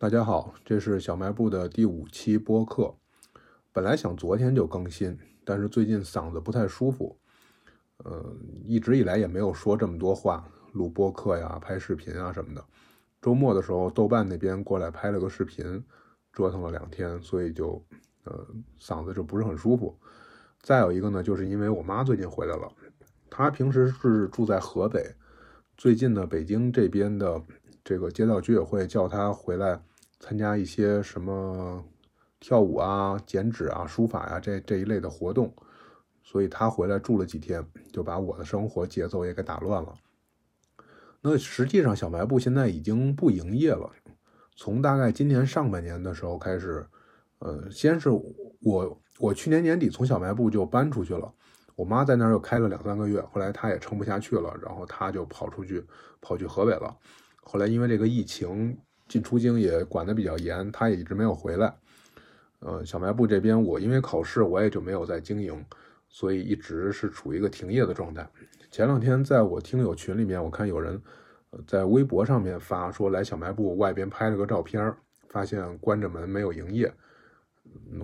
大家好，这是小卖部的第五期播客。本来想昨天就更新，但是最近嗓子不太舒服，呃，一直以来也没有说这么多话，录播客呀、拍视频啊什么的。周末的时候，豆瓣那边过来拍了个视频，折腾了两天，所以就呃嗓子就不是很舒服。再有一个呢，就是因为我妈最近回来了，她平时是住在河北，最近呢，北京这边的这个街道居委会叫她回来。参加一些什么跳舞啊、剪纸啊、书法呀这这一类的活动，所以他回来住了几天，就把我的生活节奏也给打乱了。那实际上，小卖部现在已经不营业了。从大概今年上半年的时候开始，呃，先是我我去年年底从小卖部就搬出去了，我妈在那儿又开了两三个月，后来她也撑不下去了，然后她就跑出去跑去河北了。后来因为这个疫情。进出京也管得比较严，他也一直没有回来。呃，小卖部这边我因为考试，我也就没有在经营，所以一直是处于一个停业的状态。前两天在我听友群里面，我看有人在微博上面发说来小卖部外边拍了个照片，发现关着门没有营业。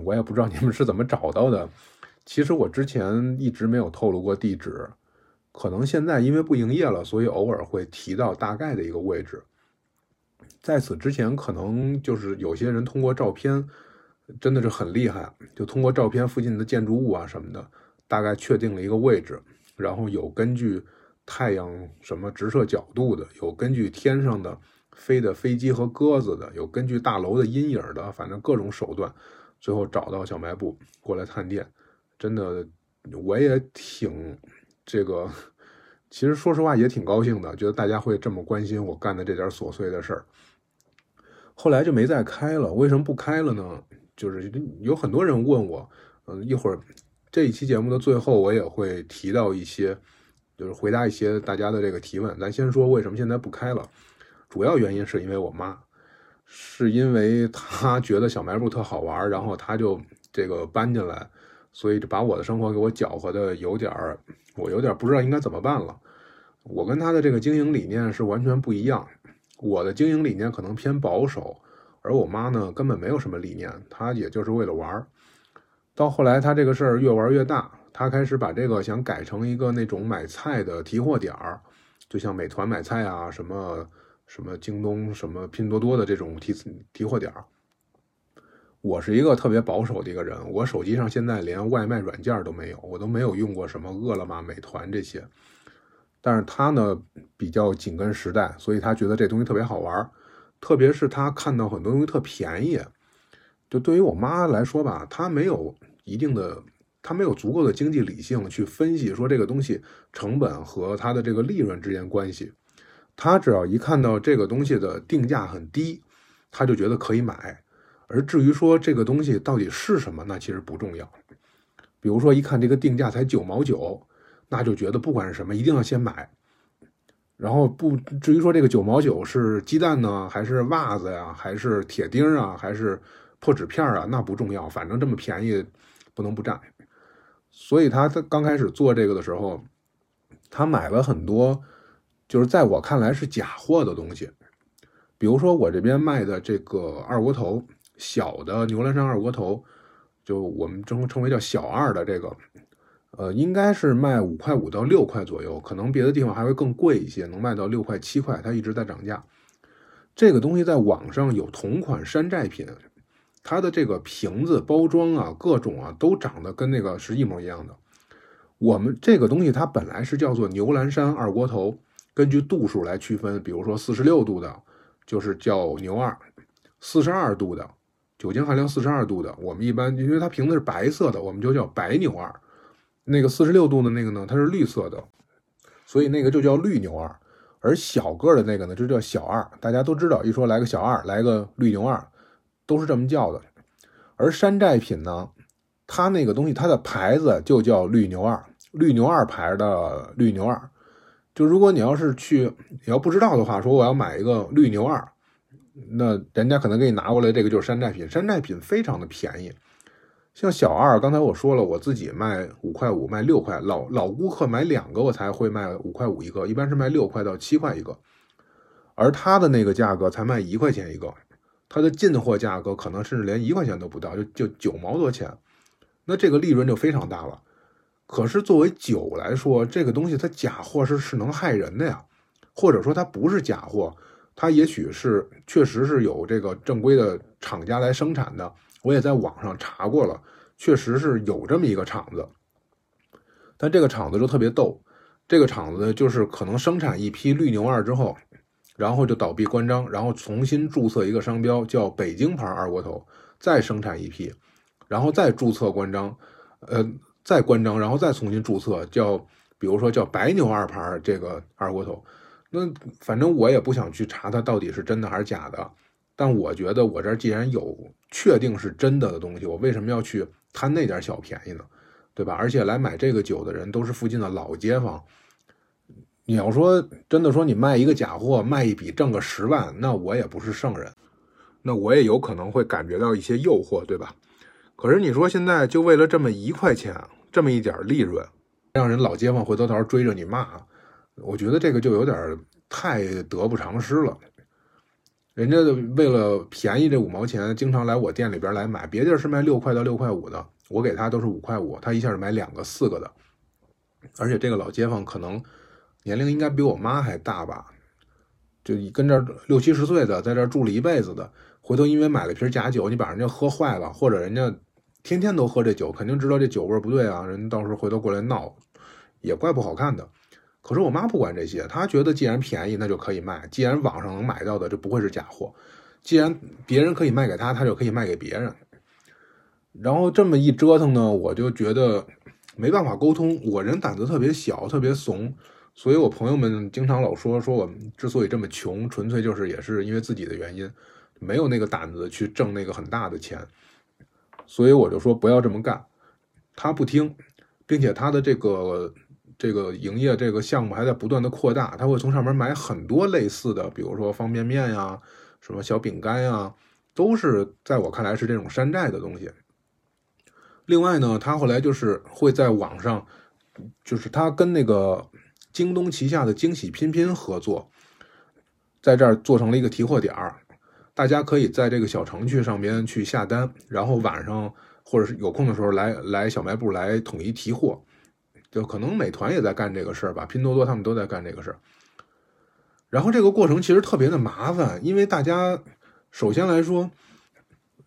我也不知道你们是怎么找到的。其实我之前一直没有透露过地址，可能现在因为不营业了，所以偶尔会提到大概的一个位置。在此之前，可能就是有些人通过照片，真的是很厉害，就通过照片附近的建筑物啊什么的，大概确定了一个位置，然后有根据太阳什么直射角度的，有根据天上的飞的飞机和鸽子的，有根据大楼的阴影的，反正各种手段，最后找到小卖部过来探店。真的，我也挺这个，其实说实话也挺高兴的，觉得大家会这么关心我干的这点琐碎的事儿。后来就没再开了，为什么不开了呢？就是有很多人问我，嗯，一会儿这一期节目的最后，我也会提到一些，就是回答一些大家的这个提问。咱先说为什么现在不开了，主要原因是因为我妈，是因为她觉得小卖部特好玩，然后她就这个搬进来，所以就把我的生活给我搅和的有点儿，我有点不知道应该怎么办了。我跟她的这个经营理念是完全不一样。我的经营理念可能偏保守，而我妈呢根本没有什么理念，她也就是为了玩儿。到后来，她这个事儿越玩越大，她开始把这个想改成一个那种买菜的提货点儿，就像美团买菜啊，什么什么京东、什么拼多多的这种提提货点儿。我是一个特别保守的一个人，我手机上现在连外卖软件都没有，我都没有用过什么饿了么、美团这些。但是他呢比较紧跟时代，所以他觉得这东西特别好玩特别是他看到很多东西特便宜。就对于我妈来说吧，她没有一定的，她没有足够的经济理性去分析说这个东西成本和它的这个利润之间关系。她只要一看到这个东西的定价很低，她就觉得可以买。而至于说这个东西到底是什么，那其实不重要。比如说一看这个定价才九毛九。那就觉得不管是什么，一定要先买，然后不至于说这个九毛九是鸡蛋呢，还是袜子呀，还是铁钉啊，还是破纸片啊，那不重要，反正这么便宜，不能不占。所以他他刚开始做这个的时候，他买了很多，就是在我看来是假货的东西，比如说我这边卖的这个二锅头，小的牛栏山二锅头，就我们称称为叫小二的这个。呃，应该是卖五块五到六块左右，可能别的地方还会更贵一些，能卖到六块七块。它一直在涨价。这个东西在网上有同款山寨品，它的这个瓶子包装啊，各种啊，都长得跟那个是一模一样的。我们这个东西它本来是叫做牛栏山二锅头，根据度数来区分，比如说四十六度的，就是叫牛二；四十二度的，酒精含量四十二度的，我们一般因为它瓶子是白色的，我们就叫白牛二。那个四十六度的那个呢，它是绿色的，所以那个就叫绿牛二，而小个的那个呢，就叫小二。大家都知道，一说来个小二，来个绿牛二，都是这么叫的。而山寨品呢，它那个东西，它的牌子就叫绿牛二，绿牛二牌的绿牛二。就如果你要是去，你要不知道的话，说我要买一个绿牛二，那人家可能给你拿过来，这个就是山寨品，山寨品非常的便宜。像小二，刚才我说了，我自己卖五块五，卖六块。老老顾客买两个，我才会卖五块五一个，一般是卖六块到七块一个。而他的那个价格才卖一块钱一个，它的进货价格可能甚至连一块钱都不到，就就九毛多钱，那这个利润就非常大了。可是作为酒来说，这个东西它假货是是能害人的呀，或者说它不是假货，它也许是确实是有这个正规的厂家来生产的。我也在网上查过了，确实是有这么一个厂子，但这个厂子就特别逗，这个厂子就是可能生产一批绿牛二之后，然后就倒闭关张，然后重新注册一个商标叫北京牌二锅头，再生产一批，然后再注册关张，呃。再关张，然后再重新注册，叫比如说叫白牛二牌这个二锅头，那反正我也不想去查它到底是真的还是假的，但我觉得我这儿既然有确定是真的的东西，我为什么要去贪那点小便宜呢？对吧？而且来买这个酒的人都是附近的老街坊，你要说真的说你卖一个假货卖一笔挣个十万，那我也不是圣人，那我也有可能会感觉到一些诱惑，对吧？可是你说现在就为了这么一块钱？这么一点利润，让人老街坊回头头追着你骂，我觉得这个就有点太得不偿失了。人家为了便宜这五毛钱，经常来我店里边来买，别地儿是卖六块到六块五的，我给他都是五块五，他一下买两个四个的。而且这个老街坊可能年龄应该比我妈还大吧，就跟这六七十岁的，在这住了一辈子的，回头因为买了瓶假酒，你把人家喝坏了，或者人家。天天都喝这酒，肯定知道这酒味不对啊！人到时候回头过来闹，也怪不好看的。可是我妈不管这些，她觉得既然便宜，那就可以卖；既然网上能买到的，就不会是假货；既然别人可以卖给她，她就可以卖给别人。然后这么一折腾呢，我就觉得没办法沟通。我人胆子特别小，特别怂，所以我朋友们经常老说说我之所以这么穷，纯粹就是也是因为自己的原因，没有那个胆子去挣那个很大的钱。所以我就说不要这么干，他不听，并且他的这个这个营业这个项目还在不断的扩大，他会从上面买很多类似的，比如说方便面呀、什么小饼干呀，都是在我看来是这种山寨的东西。另外呢，他后来就是会在网上，就是他跟那个京东旗下的惊喜拼拼合作，在这儿做成了一个提货点儿。大家可以在这个小程序上边去下单，然后晚上或者是有空的时候来来小卖部来统一提货，就可能美团也在干这个事儿吧，拼多多他们都在干这个事儿。然后这个过程其实特别的麻烦，因为大家首先来说，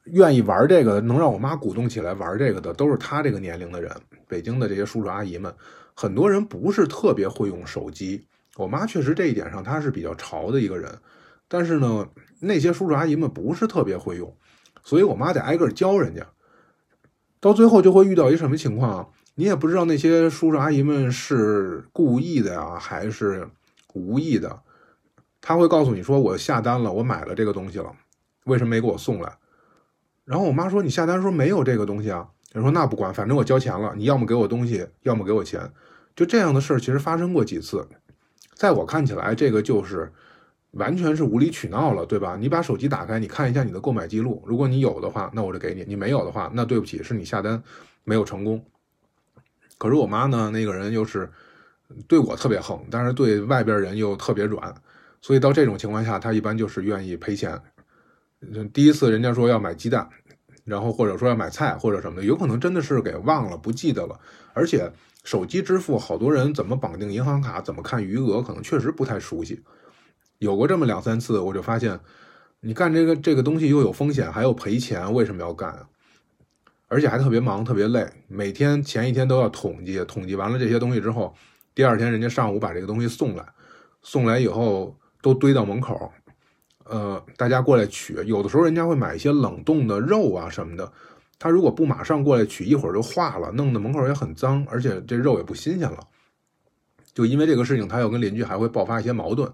愿意玩这个能让我妈鼓动起来玩这个的，都是她这个年龄的人，北京的这些叔叔阿姨们，很多人不是特别会用手机。我妈确实这一点上她是比较潮的一个人。但是呢，那些叔叔阿姨们不是特别会用，所以我妈得挨个教人家。到最后就会遇到一什么情况啊？你也不知道那些叔叔阿姨们是故意的呀，还是无意的。他会告诉你说：“我下单了，我买了这个东西了，为什么没给我送来？”然后我妈说：“你下单说没有这个东西啊？”人说：“那不管，反正我交钱了，你要么给我东西，要么给我钱。”就这样的事儿其实发生过几次，在我看起来，这个就是。完全是无理取闹了，对吧？你把手机打开，你看一下你的购买记录，如果你有的话，那我就给你；你没有的话，那对不起，是你下单没有成功。可是我妈呢，那个人又是对我特别横，但是对外边人又特别软，所以到这种情况下，她一般就是愿意赔钱。第一次人家说要买鸡蛋，然后或者说要买菜或者什么的，有可能真的是给忘了，不记得了。而且手机支付，好多人怎么绑定银行卡，怎么看余额，可能确实不太熟悉。有过这么两三次，我就发现，你干这个这个东西又有风险，还有赔钱，为什么要干啊？而且还特别忙，特别累，每天前一天都要统计，统计完了这些东西之后，第二天人家上午把这个东西送来，送来以后都堆到门口，呃，大家过来取。有的时候人家会买一些冷冻的肉啊什么的，他如果不马上过来取，一会儿就化了，弄得门口也很脏，而且这肉也不新鲜了。就因为这个事情，他要跟邻居还会爆发一些矛盾。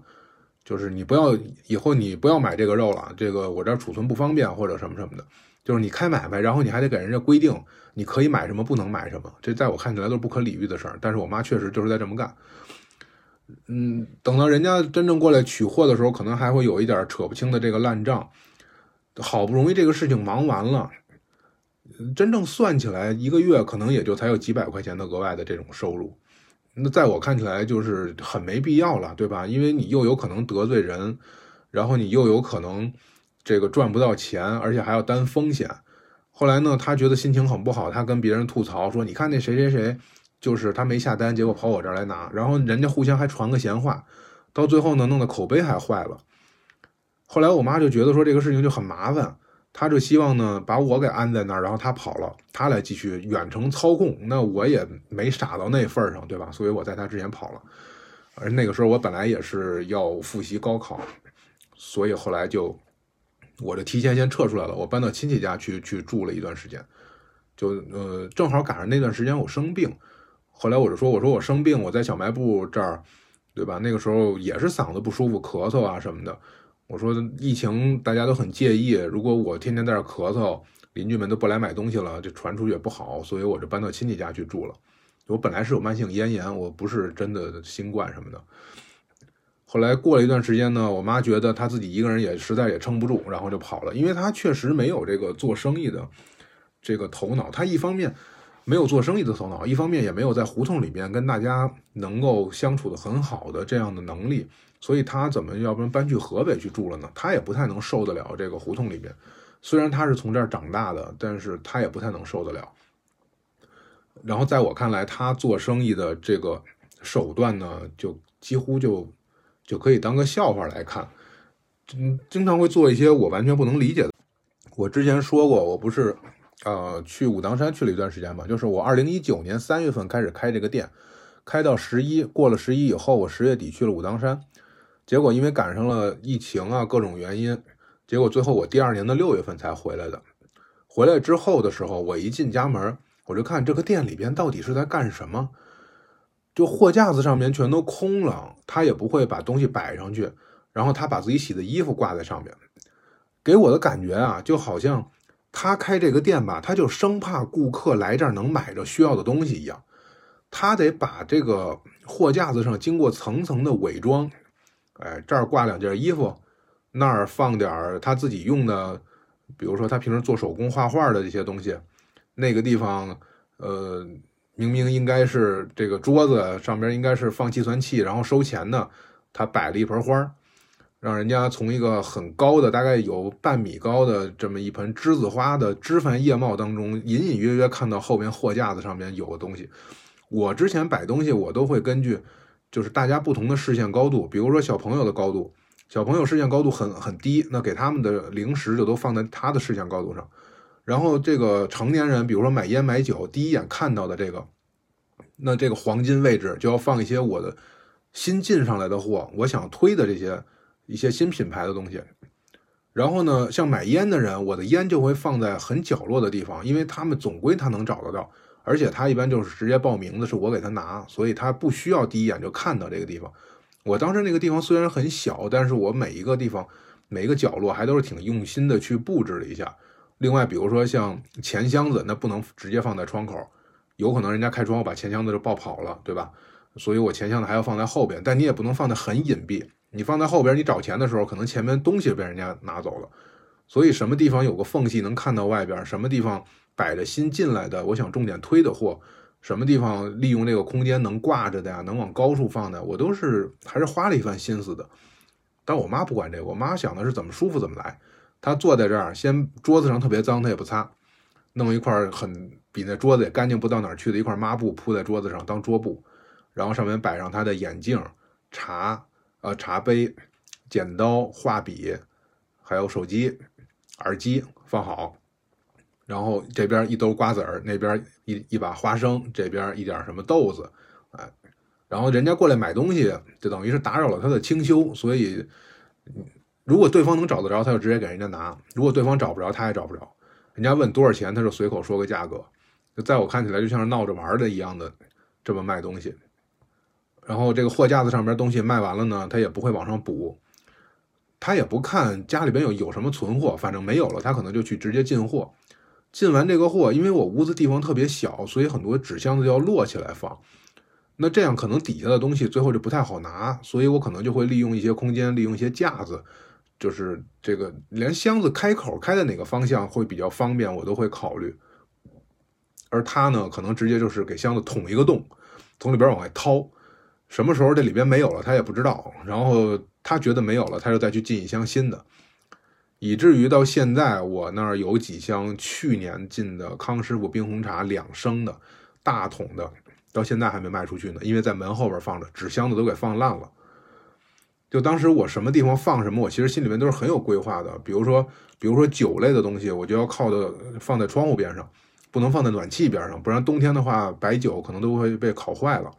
就是你不要以后你不要买这个肉了，这个我这儿储存不方便或者什么什么的。就是你开买卖，然后你还得给人家规定你可以买什么，不能买什么。这在我看起来都是不可理喻的事儿。但是我妈确实就是在这么干。嗯，等到人家真正过来取货的时候，可能还会有一点扯不清的这个烂账。好不容易这个事情忙完了，真正算起来一个月可能也就才有几百块钱的额外的这种收入。那在我看起来就是很没必要了，对吧？因为你又有可能得罪人，然后你又有可能这个赚不到钱，而且还要担风险。后来呢，他觉得心情很不好，他跟别人吐槽说：“你看那谁谁谁，就是他没下单，结果跑我这儿来拿，然后人家互相还传个闲话，到最后呢，弄得口碑还坏了。”后来我妈就觉得说这个事情就很麻烦，她就希望呢把我给安在那儿，然后她跑了，她来继续远程操控。那我也没傻到那份儿上，对吧？所以我在她之前跑了。而那个时候我本来也是要复习高考，所以后来就。我就提前先撤出来了，我搬到亲戚家去去住了一段时间，就呃正好赶上那段时间我生病，后来我就说我说我生病我在小卖部这儿，对吧？那个时候也是嗓子不舒服，咳嗽啊什么的。我说疫情大家都很介意，如果我天天在这咳嗽，邻居们都不来买东西了，这传出去也不好，所以我就搬到亲戚家去住了。我本来是有慢性咽炎，我不是真的新冠什么的。后来过了一段时间呢，我妈觉得她自己一个人也实在也撑不住，然后就跑了。因为她确实没有这个做生意的这个头脑，她一方面没有做生意的头脑，一方面也没有在胡同里面跟大家能够相处的很好的这样的能力，所以她怎么要不然搬去河北去住了呢？她也不太能受得了这个胡同里面。虽然她是从这儿长大的，但是她也不太能受得了。然后在我看来，她做生意的这个手段呢，就几乎就。就可以当个笑话来看，嗯，经常会做一些我完全不能理解的。我之前说过，我不是，呃，去武当山去了一段时间嘛，就是我二零一九年三月份开始开这个店，开到十一，过了十一以后，我十月底去了武当山，结果因为赶上了疫情啊，各种原因，结果最后我第二年的六月份才回来的。回来之后的时候，我一进家门，我就看这个店里边到底是在干什么。就货架子上面全都空了，他也不会把东西摆上去，然后他把自己洗的衣服挂在上面，给我的感觉啊，就好像他开这个店吧，他就生怕顾客来这儿能买着需要的东西一样，他得把这个货架子上经过层层的伪装，哎，这儿挂两件衣服，那儿放点儿他自己用的，比如说他平时做手工画画的这些东西，那个地方，呃。明明应该是这个桌子上边应该是放计算器，然后收钱的，他摆了一盆花，让人家从一个很高的，大概有半米高的这么一盆栀子花的枝繁叶茂当中，隐隐约约看到后边货架子上面有个东西。我之前摆东西，我都会根据就是大家不同的视线高度，比如说小朋友的高度，小朋友视线高度很很低，那给他们的零食就都放在他的视线高度上。然后这个成年人，比如说买烟买酒，第一眼看到的这个，那这个黄金位置就要放一些我的新进上来的货，我想推的这些一些新品牌的东西。然后呢，像买烟的人，我的烟就会放在很角落的地方，因为他们总归他能找得到，而且他一般就是直接报名字是我给他拿，所以他不需要第一眼就看到这个地方。我当时那个地方虽然很小，但是我每一个地方每一个角落还都是挺用心的去布置了一下。另外，比如说像钱箱子，那不能直接放在窗口，有可能人家开窗户把钱箱子就抱跑了，对吧？所以我钱箱子还要放在后边，但你也不能放在很隐蔽。你放在后边，你找钱的时候，可能前面东西被人家拿走了。所以什么地方有个缝隙能看到外边，什么地方摆着新进来的，我想重点推的货，什么地方利用这个空间能挂着的呀，能往高处放的，我都是还是花了一番心思的。但我妈不管这个，我妈想的是怎么舒服怎么来。他坐在这儿，先桌子上特别脏，他也不擦，弄一块很比那桌子也干净不到哪儿去的一块抹布铺在桌子上当桌布，然后上面摆上他的眼镜、茶、呃茶杯、剪刀、画笔，还有手机、耳机放好，然后这边一兜瓜子儿，那边一一把花生，这边一点什么豆子，哎，然后人家过来买东西，就等于是打扰了他的清修，所以。如果对方能找得着，他就直接给人家拿；如果对方找不着，他也找不着。人家问多少钱，他就随口说个价格。就在我看起来，就像是闹着玩的一样的这么卖东西。然后这个货架子上边东西卖完了呢，他也不会往上补，他也不看家里边有有什么存货，反正没有了，他可能就去直接进货。进完这个货，因为我屋子地方特别小，所以很多纸箱子就要摞起来放。那这样可能底下的东西最后就不太好拿，所以我可能就会利用一些空间，利用一些架子。就是这个，连箱子开口开在哪个方向会比较方便，我都会考虑。而他呢，可能直接就是给箱子捅一个洞，从里边往外掏。什么时候这里边没有了，他也不知道。然后他觉得没有了，他就再去进一箱新的。以至于到现在我那儿有几箱去年进的康师傅冰红茶两升的大桶的，到现在还没卖出去呢，因为在门后边放着，纸箱子都给放烂了。就当时我什么地方放什么，我其实心里面都是很有规划的。比如说，比如说酒类的东西，我就要靠的放在窗户边上，不能放在暖气边上，不然冬天的话，白酒可能都会被烤坏了。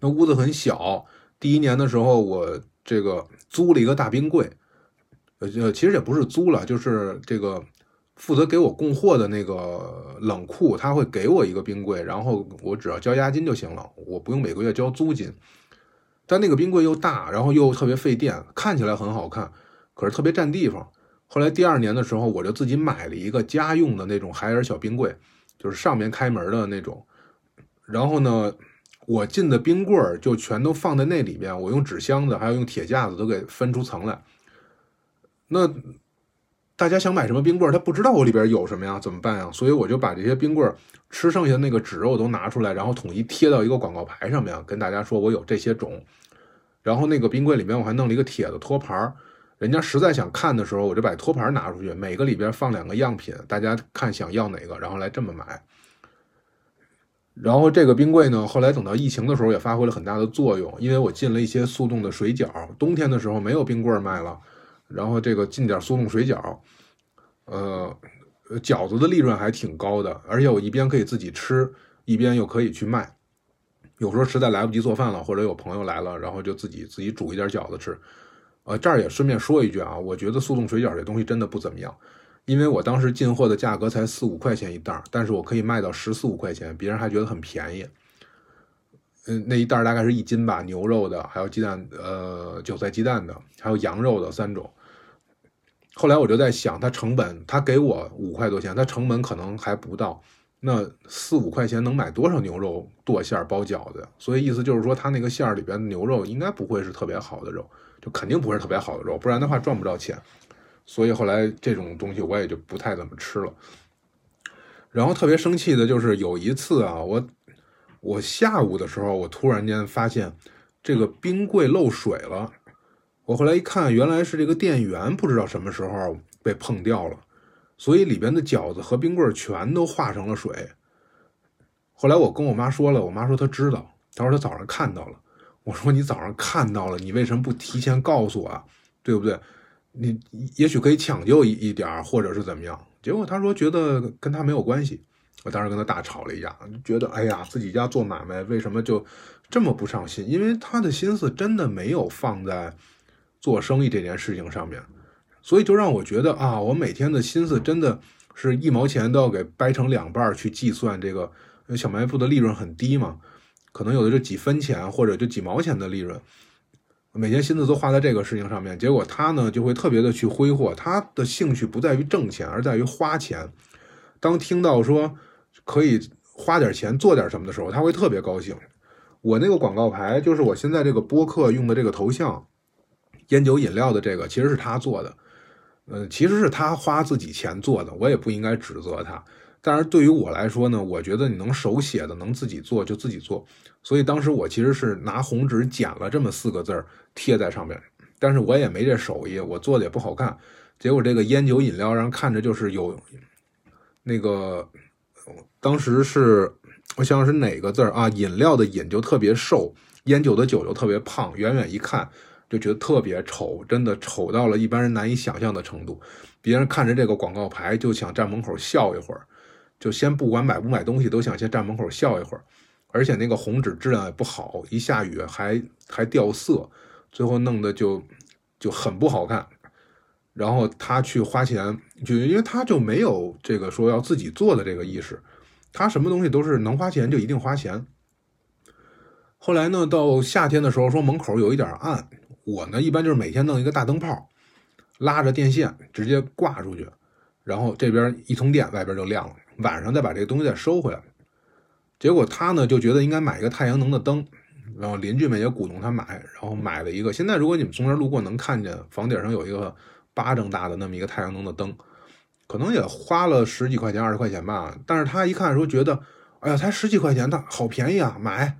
那屋子很小，第一年的时候，我这个租了一个大冰柜，呃，其实也不是租了，就是这个负责给我供货的那个冷库，他会给我一个冰柜，然后我只要交押金就行了，我不用每个月交租金。但那个冰柜又大，然后又特别费电，看起来很好看，可是特别占地方。后来第二年的时候，我就自己买了一个家用的那种海尔小冰柜，就是上面开门的那种。然后呢，我进的冰棍儿就全都放在那里面，我用纸箱子还有用铁架子都给分出层来。那大家想买什么冰棍儿，他不知道我里边有什么呀，怎么办呀？所以我就把这些冰棍儿吃剩下的那个纸肉都拿出来，然后统一贴到一个广告牌上面，跟大家说我有这些种。然后那个冰柜里面我还弄了一个铁的托盘儿，人家实在想看的时候，我就把托盘拿出去，每个里边放两个样品，大家看想要哪个，然后来这么买。然后这个冰柜呢，后来等到疫情的时候也发挥了很大的作用，因为我进了一些速冻的水饺，冬天的时候没有冰棍卖了，然后这个进点速冻水饺，呃，饺子的利润还挺高的，而且我一边可以自己吃，一边又可以去卖。有时候实在来不及做饭了，或者有朋友来了，然后就自己自己煮一点饺子吃。呃，这儿也顺便说一句啊，我觉得速冻水饺这东西真的不怎么样，因为我当时进货的价格才四五块钱一袋，但是我可以卖到十四五块钱，别人还觉得很便宜。嗯，那一袋大概是一斤吧，牛肉的，还有鸡蛋，呃，韭菜鸡蛋的，还有羊肉的三种。后来我就在想，它成本，他给我五块多钱，它成本可能还不到。那四五块钱能买多少牛肉剁馅包饺子？所以意思就是说，它那个馅儿里边牛肉应该不会是特别好的肉，就肯定不是特别好的肉，不然的话赚不着钱。所以后来这种东西我也就不太怎么吃了。然后特别生气的就是有一次啊，我我下午的时候，我突然间发现这个冰柜漏水了。我后来一看，原来是这个电源不知道什么时候被碰掉了。所以里边的饺子和冰棍全都化成了水。后来我跟我妈说了，我妈说她知道，她说她早上看到了。我说你早上看到了，你为什么不提前告诉我，对不对？你也许可以抢救一一点或者是怎么样。结果她说觉得跟她没有关系。我当时跟她大吵了一架，觉得哎呀，自己家做买卖为什么就这么不上心？因为她的心思真的没有放在做生意这件事情上面。所以就让我觉得啊，我每天的心思真的是一毛钱都要给掰成两半去计算这个小卖部的利润很低嘛，可能有的就几分钱或者就几毛钱的利润，每天心思都花在这个事情上面，结果他呢就会特别的去挥霍，他的兴趣不在于挣钱，而在于花钱。当听到说可以花点钱做点什么的时候，他会特别高兴。我那个广告牌就是我现在这个播客用的这个头像，烟酒饮料的这个其实是他做的。呃，其实是他花自己钱做的，我也不应该指责他。但是对于我来说呢，我觉得你能手写的，能自己做就自己做。所以当时我其实是拿红纸剪了这么四个字儿贴在上面，但是我也没这手艺，我做的也不好看。结果这个烟酒饮料让看着就是有那个，当时是我想想是哪个字儿啊？饮料的饮就特别瘦，烟酒的酒就特别胖，远远一看。就觉得特别丑，真的丑到了一般人难以想象的程度。别人看着这个广告牌就想站门口笑一会儿，就先不管买不买东西，都想先站门口笑一会儿。而且那个红纸质量也不好，一下雨还还掉色，最后弄得就就很不好看。然后他去花钱，就因为他就没有这个说要自己做的这个意识，他什么东西都是能花钱就一定花钱。后来呢，到夏天的时候说门口有一点暗。我呢，一般就是每天弄一个大灯泡，拉着电线直接挂出去，然后这边一通电，外边就亮了。晚上再把这个东西再收回来。结果他呢就觉得应该买一个太阳能的灯，然后邻居们也鼓动他买，然后买了一个。现在如果你们从这儿路过能看见房顶上有一个巴掌大的那么一个太阳能的灯，可能也花了十几块钱、二十块钱吧。但是他一看说觉得，哎呀，才十几块钱，他好便宜啊，买。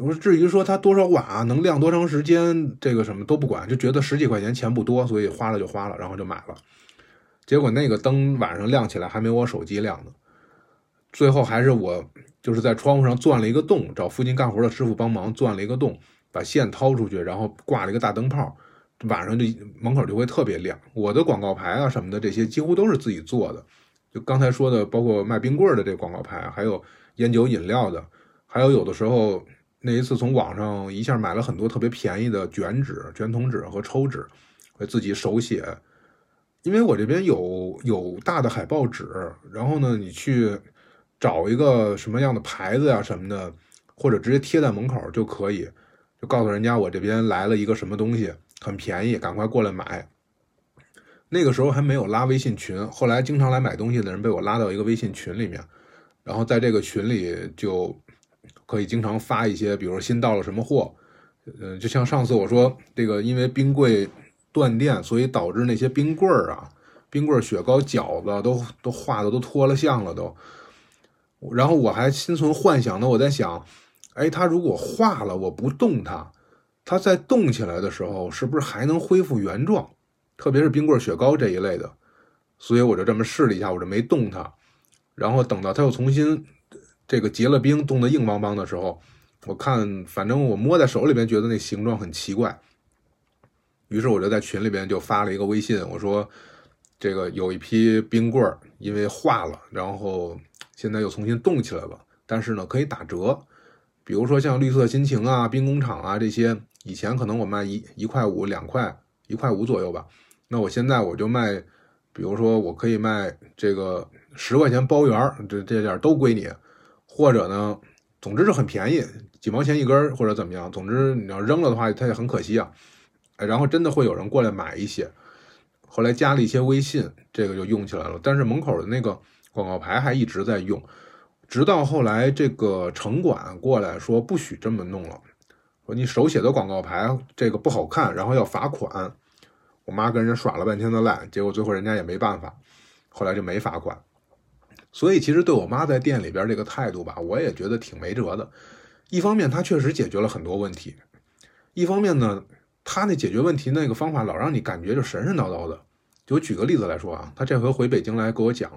我说至于说它多少瓦能亮多长时间，这个什么都不管，就觉得十几块钱钱不多，所以花了就花了，然后就买了。结果那个灯晚上亮起来还没我手机亮呢。最后还是我就是在窗户上钻了一个洞，找附近干活的师傅帮忙钻了一个洞，把线掏出去，然后挂了一个大灯泡，晚上就门口就会特别亮。我的广告牌啊什么的这些几乎都是自己做的，就刚才说的，包括卖冰棍的这广告牌，还有烟酒饮料的，还有有的时候那一次从网上一下买了很多特别便宜的卷纸、卷筒纸和抽纸，自己手写。因为我这边有有大的海报纸，然后呢，你去。找一个什么样的牌子呀什么的，或者直接贴在门口就可以，就告诉人家我这边来了一个什么东西，很便宜，赶快过来买。那个时候还没有拉微信群，后来经常来买东西的人被我拉到一个微信群里面，然后在这个群里就可以经常发一些，比如新到了什么货，呃，就像上次我说这个，因为冰柜断电，所以导致那些冰棍儿啊、冰棍儿雪糕、饺子都都化的都脱了相了都。然后我还心存幻想呢，我在想，哎，它如果化了，我不动它，它再动起来的时候，是不是还能恢复原状？特别是冰棍雪糕这一类的，所以我就这么试了一下，我就没动它。然后等到它又重新这个结了冰，冻得硬邦邦的时候，我看，反正我摸在手里边，觉得那形状很奇怪。于是我就在群里边就发了一个微信，我说，这个有一批冰棍儿因为化了，然后。现在又重新冻起来了，但是呢，可以打折。比如说像绿色心情啊、兵工厂啊这些，以前可能我卖一一块五、两块、一块五左右吧。那我现在我就卖，比如说我可以卖这个十块钱包圆儿，这这点都归你。或者呢，总之是很便宜，几毛钱一根或者怎么样。总之你要扔了的话，它也很可惜啊。然后真的会有人过来买一些。后来加了一些微信，这个就用起来了。但是门口的那个。广告牌还一直在用，直到后来这个城管过来说不许这么弄了，说你手写的广告牌这个不好看，然后要罚款。我妈跟人家耍了半天的赖，结果最后人家也没办法，后来就没罚款。所以其实对我妈在店里边这个态度吧，我也觉得挺没辙的。一方面她确实解决了很多问题，一方面呢，她那解决问题那个方法老让你感觉就神神叨叨的。就举个例子来说啊，她这回回北京来给我讲。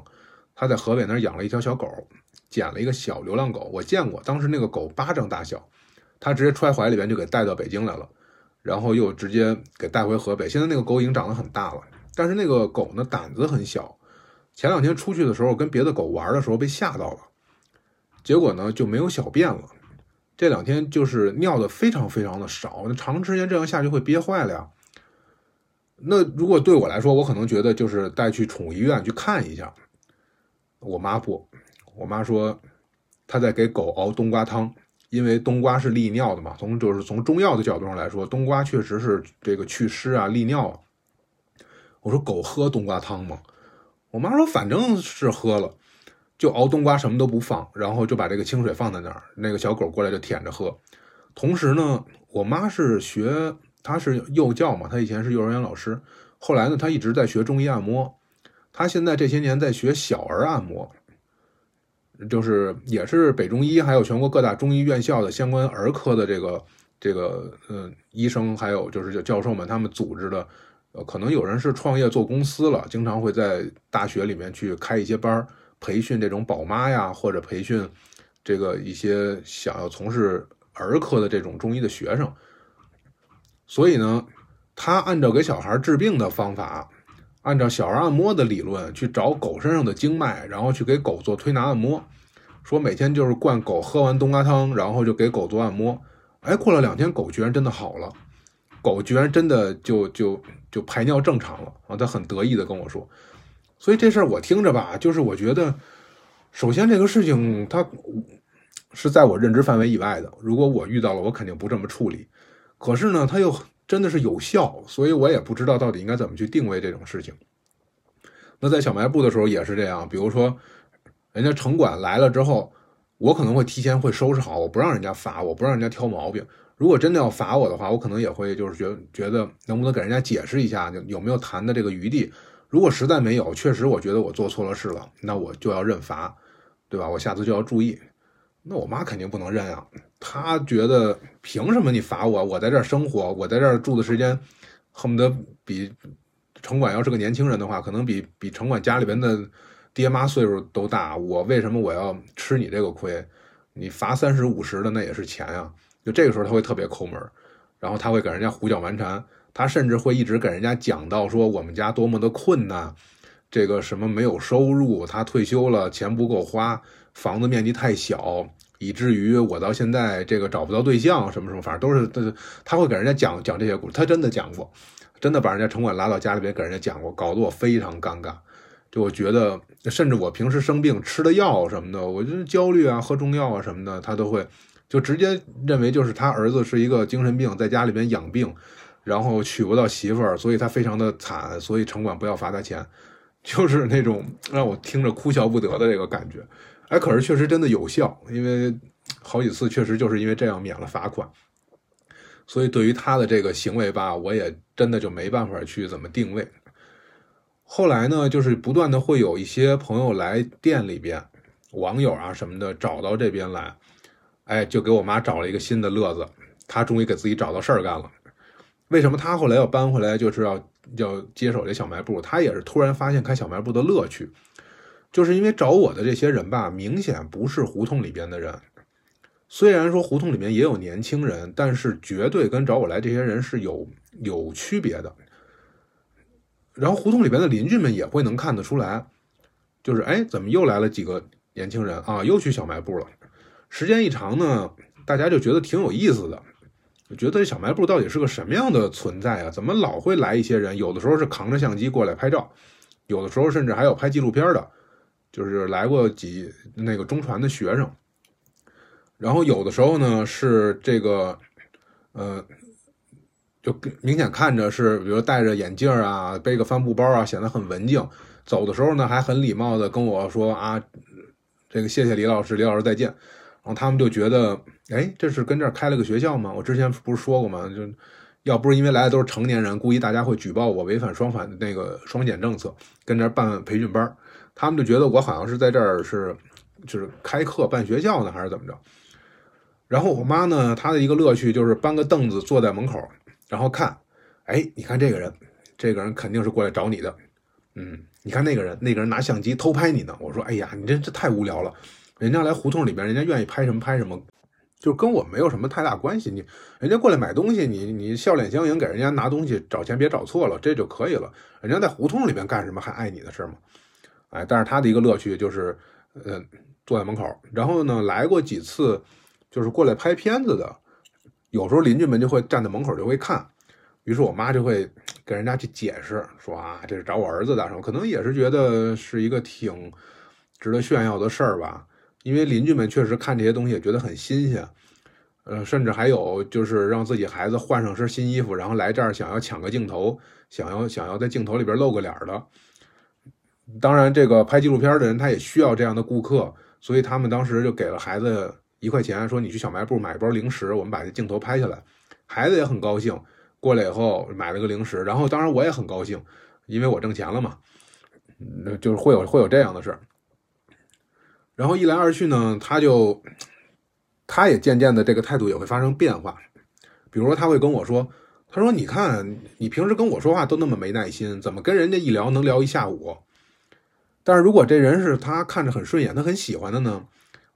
他在河北那儿养了一条小狗，捡了一个小流浪狗，我见过，当时那个狗巴掌大小，他直接揣怀里边就给带到北京来了，然后又直接给带回河北。现在那个狗已经长得很大了，但是那个狗呢胆子很小，前两天出去的时候跟别的狗玩的时候被吓到了，结果呢就没有小便了，这两天就是尿的非常非常的少，那长时间这样下去会憋坏了呀。那如果对我来说，我可能觉得就是带去宠物医院去看一下。我妈不，我妈说，她在给狗熬冬瓜汤，因为冬瓜是利尿的嘛。从就是从中药的角度上来说，冬瓜确实是这个祛湿啊、利尿。我说狗喝冬瓜汤吗？我妈说反正是喝了，就熬冬瓜什么都不放，然后就把这个清水放在那儿，那个小狗过来就舔着喝。同时呢，我妈是学，她是幼教嘛，她以前是幼儿园老师，后来呢，她一直在学中医按摩。她现在这些年在学小儿按摩，就是也是北中医还有全国各大中医院校的相关儿科的这个这个嗯医生，还有就是教授们他们组织的，呃，可能有人是创业做公司了，经常会在大学里面去开一些班培训这种宝妈呀，或者培训这个一些想要从事儿科的这种中医的学生。所以呢，他按照给小孩治病的方法。按照小儿按摩的理论去找狗身上的经脉，然后去给狗做推拿按摩，说每天就是灌狗喝完冬瓜汤，然后就给狗做按摩。哎，过了两天，狗居然真的好了，狗居然真的就就就排尿正常了啊！他很得意的跟我说。所以这事儿我听着吧，就是我觉得，首先这个事情它是在我认知范围以外的，如果我遇到了，我肯定不这么处理。可是呢，他又。真的是有效，所以我也不知道到底应该怎么去定位这种事情。那在小卖部的时候也是这样，比如说，人家城管来了之后，我可能会提前会收拾好，我不让人家罚，我不让人家挑毛病。如果真的要罚我的话，我可能也会就是觉觉得能不能给人家解释一下，有没有谈的这个余地。如果实在没有，确实我觉得我做错了事了，那我就要认罚，对吧？我下次就要注意。那我妈肯定不能认啊，她觉得凭什么你罚我？我在这儿生活，我在这儿住的时间，恨不得比城管要是个年轻人的话，可能比比城管家里边的爹妈岁数都大。我为什么我要吃你这个亏？你罚三十五十的那也是钱呀。就这个时候他会特别抠门，然后他会给人家胡搅蛮缠，他甚至会一直给人家讲到说我们家多么的困难，这个什么没有收入，他退休了钱不够花。房子面积太小，以至于我到现在这个找不到对象，什么什么，反正都是他他会给人家讲讲这些故事，他真的讲过，真的把人家城管拉到家里边给人家讲过，搞得我非常尴尬。就我觉得，甚至我平时生病吃的药什么的，我就焦虑啊，喝中药啊什么的，他都会就直接认为就是他儿子是一个精神病，在家里边养病，然后娶不到媳妇儿，所以他非常的惨，所以城管不要罚他钱，就是那种让我听着哭笑不得的这个感觉。哎，可是确实真的有效，因为好几次确实就是因为这样免了罚款，所以对于他的这个行为吧，我也真的就没办法去怎么定位。后来呢，就是不断的会有一些朋友来店里边，网友啊什么的找到这边来，哎，就给我妈找了一个新的乐子，她终于给自己找到事儿干了。为什么她后来要搬回来，就是要要接手这小卖部？她也是突然发现开小卖部的乐趣。就是因为找我的这些人吧，明显不是胡同里边的人。虽然说胡同里面也有年轻人，但是绝对跟找我来这些人是有有区别的。然后胡同里边的邻居们也会能看得出来，就是哎，怎么又来了几个年轻人啊？又去小卖部了。时间一长呢，大家就觉得挺有意思的，觉得小卖部到底是个什么样的存在啊？怎么老会来一些人？有的时候是扛着相机过来拍照，有的时候甚至还有拍纪录片的。就是来过几那个中传的学生，然后有的时候呢是这个，呃，就明显看着是，比如戴着眼镜啊，背个帆布包啊，显得很文静。走的时候呢还很礼貌的跟我说啊，这个谢谢李老师，李老师再见。然后他们就觉得，哎，这是跟这儿开了个学校吗？我之前不是说过吗？就要不是因为来的都是成年人，估计大家会举报我违反双反的那个双减政策，跟这儿办培训班。他们就觉得我好像是在这儿是，就是开课办学校呢，还是怎么着？然后我妈呢，她的一个乐趣就是搬个凳子坐在门口，然后看，哎，你看这个人，这个人肯定是过来找你的，嗯，你看那个人，那个人拿相机偷拍你呢。我说，哎呀，你这这太无聊了，人家来胡同里面，人家愿意拍什么拍什么，就跟我没有什么太大关系。你人家过来买东西，你你笑脸相迎，给人家拿东西，找钱别找错了，这就可以了。人家在胡同里面干什么，还碍你的事吗？哎，但是他的一个乐趣就是，呃，坐在门口，然后呢，来过几次，就是过来拍片子的，有时候邻居们就会站在门口就会看，于是我妈就会跟人家去解释说啊，这是找我儿子的，什么可能也是觉得是一个挺值得炫耀的事儿吧，因为邻居们确实看这些东西也觉得很新鲜，呃，甚至还有就是让自己孩子换上身新衣服，然后来这儿想要抢个镜头，想要想要在镜头里边露个脸的。当然，这个拍纪录片的人他也需要这样的顾客，所以他们当时就给了孩子一块钱，说你去小卖部买一包零食，我们把这镜头拍下来。孩子也很高兴，过来以后买了个零食，然后当然我也很高兴，因为我挣钱了嘛，就是会有会有这样的事儿。然后一来二去呢，他就他也渐渐的这个态度也会发生变化，比如说他会跟我说，他说你看你平时跟我说话都那么没耐心，怎么跟人家一聊能聊一下午？但是如果这人是他看着很顺眼，他很喜欢的呢，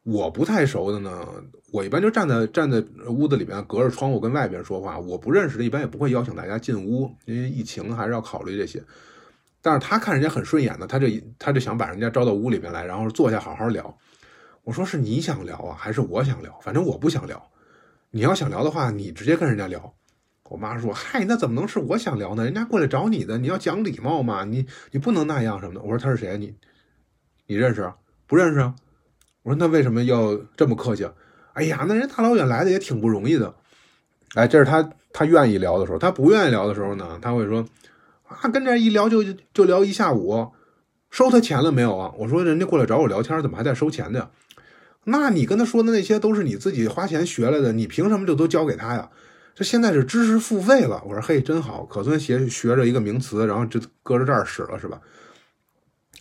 我不太熟的呢，我一般就站在站在屋子里面，隔着窗户跟外边说话。我不认识的，一般也不会邀请大家进屋，因为疫情还是要考虑这些。但是他看人家很顺眼的，他就他就想把人家招到屋里面来，然后坐下好好聊。我说是你想聊啊，还是我想聊？反正我不想聊。你要想聊的话，你直接跟人家聊。我妈说：“嗨，那怎么能是我想聊呢？人家过来找你的，你要讲礼貌嘛，你你不能那样什么的。”我说：“他是谁？你你认识？不认识？”我说：“那为什么要这么客气？”哎呀，那人大老远来的也挺不容易的。哎，这是他他愿意聊的时候，他不愿意聊的时候呢，他会说：“啊，跟这一聊就就聊一下午，收他钱了没有啊？”我说：“人家过来找我聊天，怎么还在收钱呢？”那你跟他说的那些都是你自己花钱学来的，你凭什么就都交给他呀？这现在是知识付费了，我说嘿，真好，可算学学着一个名词，然后就搁着这儿使了，是吧？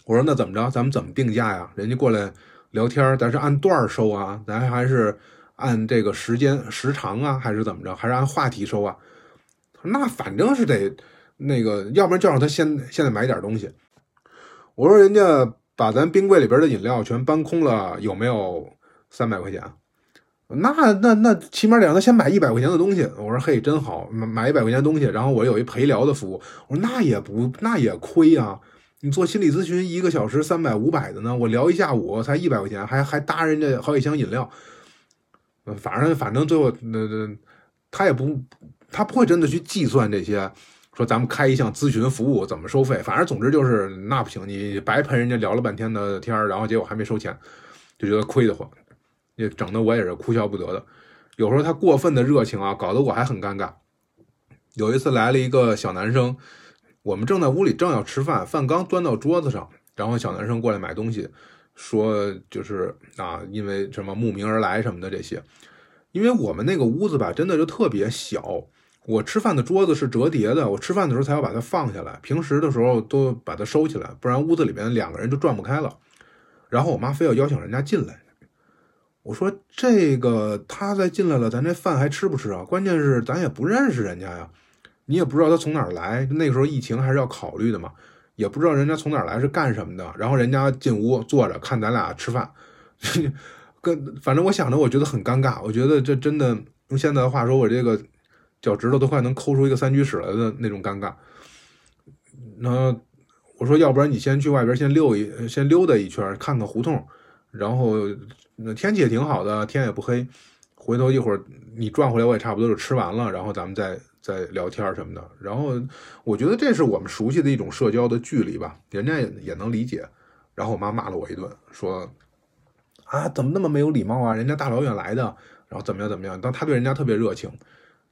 我说那怎么着，咱们怎么定价呀？人家过来聊天，咱是按段收啊，咱还是按这个时间时长啊，还是怎么着？还是按话题收啊？他说那反正是得那个，要不然就让他先现在买点东西。我说人家把咱冰柜里边的饮料全搬空了，有没有三百块钱？那那那起码得让他先买一百块钱的东西。我说嘿，真好，买买一百块钱东西，然后我有一陪聊的服务。我说那也不那也亏啊。你做心理咨询一个小时三百五百的呢，我聊一下午才一百块钱，还还搭人家好几箱饮料。反正反正最后那那他也不他不会真的去计算这些，说咱们开一项咨询服务怎么收费。反正总之就是那不行，你白陪人家聊了半天的天然后结果还没收钱，就觉得亏得慌，也整的我也是哭笑不得的。有时候他过分的热情啊，搞得我还很尴尬。有一次来了一个小男生。我们正在屋里正要吃饭，饭刚端到桌子上，然后小男生过来买东西，说就是啊，因为什么慕名而来什么的这些，因为我们那个屋子吧，真的就特别小，我吃饭的桌子是折叠的，我吃饭的时候才要把它放下来，平时的时候都把它收起来，不然屋子里面两个人就转不开了。然后我妈非要邀请人家进来，我说这个他再进来了，咱这饭还吃不吃啊？关键是咱也不认识人家呀。你也不知道他从哪儿来，那个时候疫情还是要考虑的嘛，也不知道人家从哪儿来是干什么的。然后人家进屋坐着看咱俩吃饭，跟反正我想着，我觉得很尴尬。我觉得这真的用现在的话说，我这个脚趾头都快能抠出一个三居室来的那种尴尬。那我说，要不然你先去外边先溜一先溜达一圈，看看胡同，然后那天气也挺好的，天也不黑，回头一会儿你转回来，我也差不多就吃完了，然后咱们再。再聊天什么的，然后我觉得这是我们熟悉的一种社交的距离吧，人家也也能理解。然后我妈骂了我一顿，说啊，怎么那么没有礼貌啊？人家大老远来的，然后怎么样怎么样？但他对人家特别热情，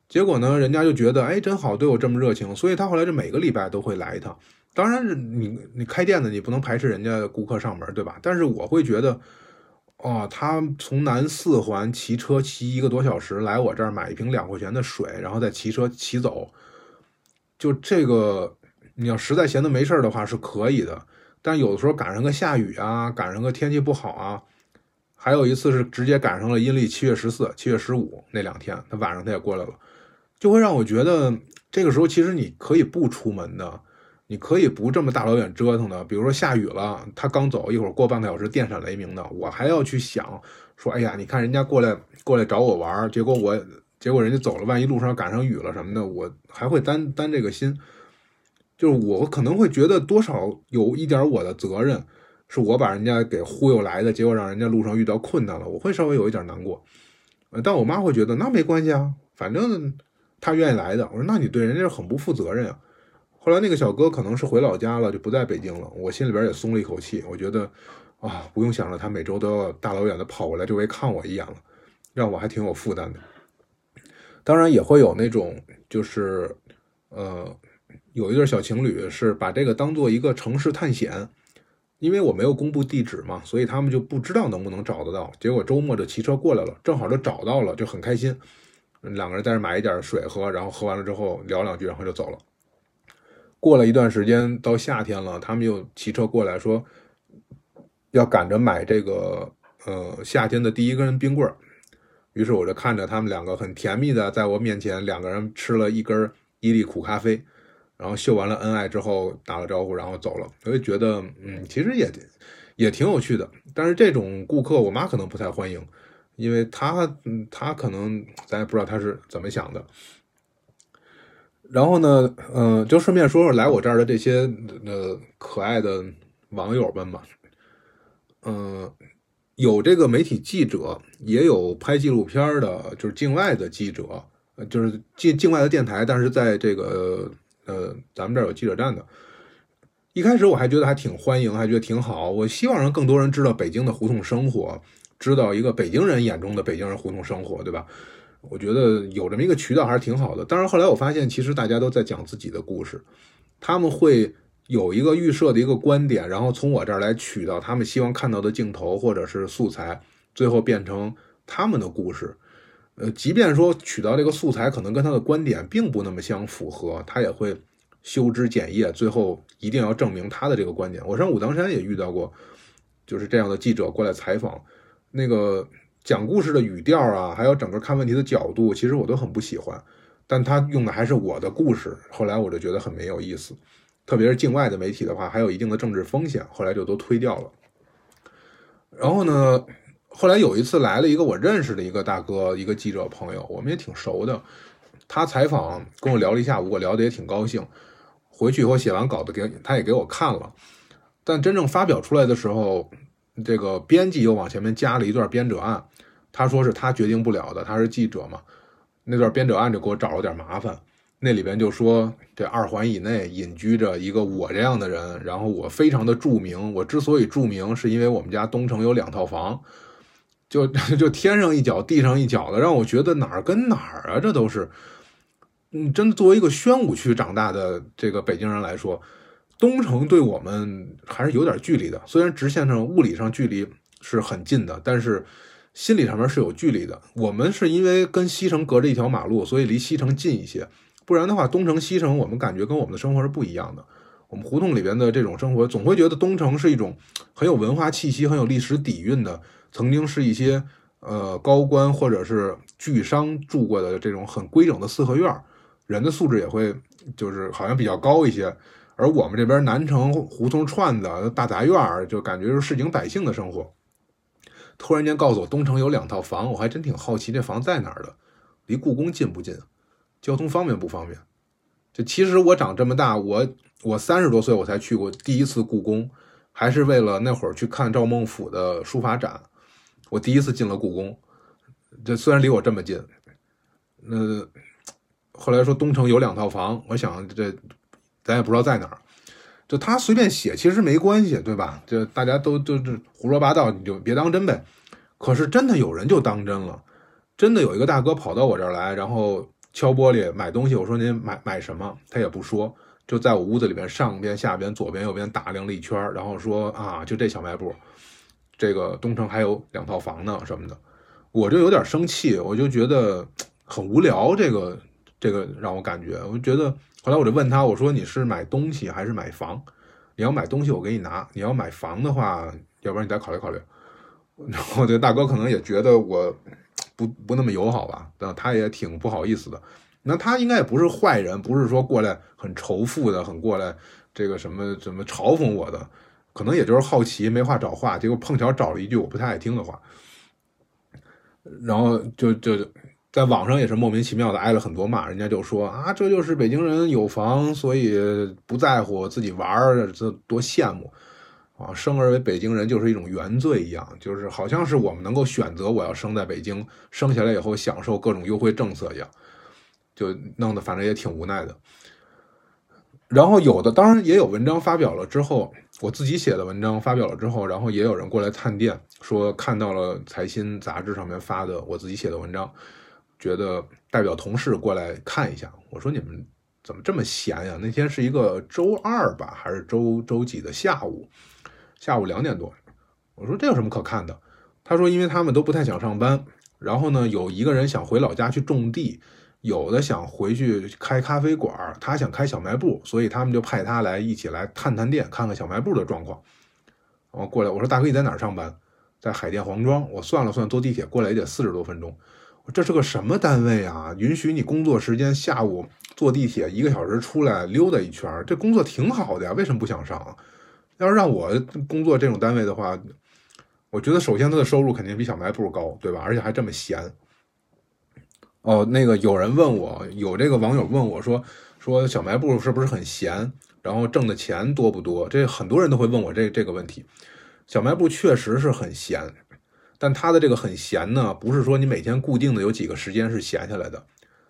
结果呢，人家就觉得哎，真好，对我这么热情，所以他后来就每个礼拜都会来一趟。当然，你你开店的，你不能排斥人家顾客上门，对吧？但是我会觉得。哦，他从南四环骑车骑一个多小时来我这儿买一瓶两块钱的水，然后再骑车骑走。就这个，你要实在闲的没事儿的话是可以的，但有的时候赶上个下雨啊，赶上个天气不好啊，还有一次是直接赶上了阴历七月十四、七月十五那两天，他晚上他也过来了，就会让我觉得这个时候其实你可以不出门的。你可以不这么大老远折腾的，比如说下雨了，他刚走一会儿过半个小时电闪雷鸣的，我还要去想说，哎呀，你看人家过来过来找我玩，结果我结果人家走了，万一路上赶上雨了什么的，我还会担担这个心，就是我可能会觉得多少有一点我的责任，是我把人家给忽悠来的，结果让人家路上遇到困难了，我会稍微有一点难过，但我妈会觉得那没关系啊，反正他愿意来的，我说那你对人家很不负责任啊。后来那个小哥可能是回老家了，就不在北京了。我心里边也松了一口气，我觉得啊，不用想着他每周都要大老远的跑过来这回看我一眼了，让我还挺有负担的。当然也会有那种，就是呃，有一对小情侣是把这个当做一个城市探险，因为我没有公布地址嘛，所以他们就不知道能不能找得到。结果周末就骑车过来了，正好就找到了，就很开心。两个人在这买一点水喝，然后喝完了之后聊两句，然后就走了。过了一段时间，到夏天了，他们又骑车过来说，要赶着买这个呃夏天的第一根冰棍儿。于是我就看着他们两个很甜蜜的在我面前，两个人吃了一根伊利苦咖啡，然后秀完了恩爱之后打了招呼，然后走了。我就觉得，嗯，其实也也挺有趣的。但是这种顾客，我妈可能不太欢迎，因为他，嗯，她可能咱也不知道他是怎么想的。然后呢，嗯，就顺便说说来我这儿的这些呃可爱的网友们吧，嗯，有这个媒体记者，也有拍纪录片的，就是境外的记者，就是境境外的电台，但是在这个呃咱们这儿有记者站的。一开始我还觉得还挺欢迎，还觉得挺好，我希望让更多人知道北京的胡同生活，知道一个北京人眼中的北京人胡同生活，对吧？我觉得有这么一个渠道还是挺好的。当然，后来我发现，其实大家都在讲自己的故事，他们会有一个预设的一个观点，然后从我这儿来取到他们希望看到的镜头或者是素材，最后变成他们的故事。呃，即便说取到这个素材可能跟他的观点并不那么相符合，他也会修枝剪叶，最后一定要证明他的这个观点。我上武当山也遇到过就是这样的记者过来采访，那个讲故事的语调啊，还有整个看问题的角度，其实我都很不喜欢。但他用的还是我的故事，后来我就觉得很没有意思。特别是境外的媒体的话，还有一定的政治风险，后来就都推掉了。然后呢，后来有一次来了一个我认识的一个大哥，一个记者朋友，我们也挺熟的。他采访跟我聊了一下午，我聊得也挺高兴。回去以后写完稿子给他也给我看了。但真正发表出来的时候，这个编辑又往前面加了一段编者案，他说是他决定不了的，他是记者嘛。那段编者案就给我找了点麻烦，那里边就说这二环以内隐居着一个我这样的人，然后我非常的著名，我之所以著名是因为我们家东城有两套房，就 就天上一脚地上一脚的，让我觉得哪儿跟哪儿啊，这都是，嗯，真的作为一个宣武区长大的这个北京人来说。东城对我们还是有点距离的，虽然直线上物理上距离是很近的，但是心理上面是有距离的。我们是因为跟西城隔着一条马路，所以离西城近一些。不然的话，东城西城我们感觉跟我们的生活是不一样的。我们胡同里边的这种生活，总会觉得东城是一种很有文化气息、很有历史底蕴的，曾经是一些呃高官或者是巨商住过的这种很规整的四合院，人的素质也会就是好像比较高一些。而我们这边南城胡同串子大杂院，就感觉是市井百姓的生活。突然间告诉我东城有两套房，我还真挺好奇这房在哪儿的，离故宫近不近？交通方便不方便？就其实我长这么大，我我三十多岁我才去过第一次故宫，还是为了那会儿去看赵孟俯的书法展，我第一次进了故宫。这虽然离我这么近，那后来说东城有两套房，我想这。咱也不知道在哪儿，就他随便写其实没关系，对吧？就大家都都是胡说八道，你就别当真呗。可是真的有人就当真了，真的有一个大哥跑到我这儿来，然后敲玻璃买东西。我说您买买什么？他也不说，就在我屋子里边上边下边左边右边打量了一圈，然后说啊，就这小卖部，这个东城还有两套房呢什么的。我就有点生气，我就觉得很无聊，这个这个让我感觉，我觉得。后来我就问他，我说你是买东西还是买房？你要买东西我给你拿，你要买房的话，要不然你再考虑考虑。然后这大哥可能也觉得我不不那么友好吧，那他也挺不好意思的。那他应该也不是坏人，不是说过来很仇富的，很过来这个什么什么嘲讽我的，可能也就是好奇没话找话，结果碰巧找了一句我不太爱听的话，然后就就。在网上也是莫名其妙的挨了很多骂，人家就说啊，这就是北京人有房，所以不在乎自己玩儿，这多羡慕啊！生而为北京人就是一种原罪一样，就是好像是我们能够选择我要生在北京，生下来以后享受各种优惠政策一样，就弄得反正也挺无奈的。然后有的当然也有文章发表了之后，我自己写的文章发表了之后，然后也有人过来探店，说看到了财新杂志上面发的我自己写的文章。觉得代表同事过来看一下，我说你们怎么这么闲呀？那天是一个周二吧，还是周周几的下午？下午两点多。我说这有什么可看的？他说因为他们都不太想上班，然后呢，有一个人想回老家去种地，有的想回去开咖啡馆，他想开小卖部，所以他们就派他来一起来探探店，看看小卖部的状况。我过来，我说大哥你在哪儿上班？在海淀黄庄。我算了算，坐地铁过来也得四十多分钟。这是个什么单位啊？允许你工作时间下午坐地铁一个小时出来溜达一圈这工作挺好的呀，为什么不想上？要是让我工作这种单位的话，我觉得首先他的收入肯定比小卖部高，对吧？而且还这么闲。哦，那个有人问我，有这个网友问我说，说小卖部是不是很闲？然后挣的钱多不多？这很多人都会问我这这个问题。小卖部确实是很闲。但他的这个很闲呢，不是说你每天固定的有几个时间是闲下来的，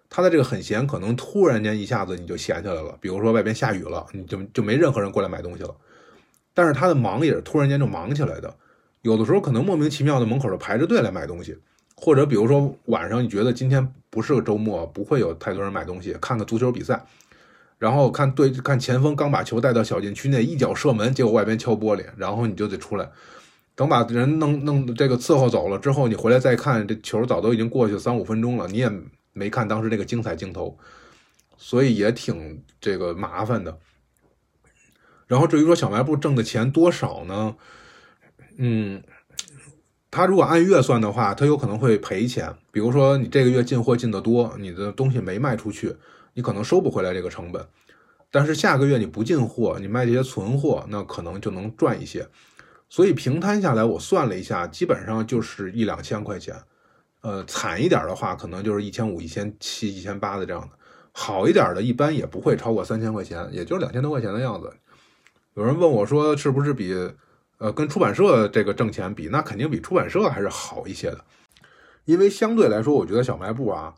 他的这个很闲可能突然间一下子你就闲下来了，比如说外边下雨了，你就就没任何人过来买东西了。但是他的忙也是突然间就忙起来的，有的时候可能莫名其妙的门口就排着队来买东西，或者比如说晚上你觉得今天不是个周末，不会有太多人买东西，看个足球比赛，然后看对看前锋刚把球带到小禁区内一脚射门，结果外边敲玻璃，然后你就得出来。等把人弄弄这个伺候走了之后，你回来再看，这球早都已经过去三五分钟了，你也没看当时那个精彩镜头，所以也挺这个麻烦的。然后至于说小卖部挣的钱多少呢？嗯，他如果按月算的话，他有可能会赔钱。比如说你这个月进货进的多，你的东西没卖出去，你可能收不回来这个成本。但是下个月你不进货，你卖这些存货，那可能就能赚一些。所以平摊下来，我算了一下，基本上就是一两千块钱。呃，惨一点的话，可能就是一千五、一千七、一千八的这样的；好一点的，一般也不会超过三千块钱，也就是两千多块钱的样子。有人问我说，是不是比呃跟出版社这个挣钱比，那肯定比出版社还是好一些的。因为相对来说，我觉得小卖部啊，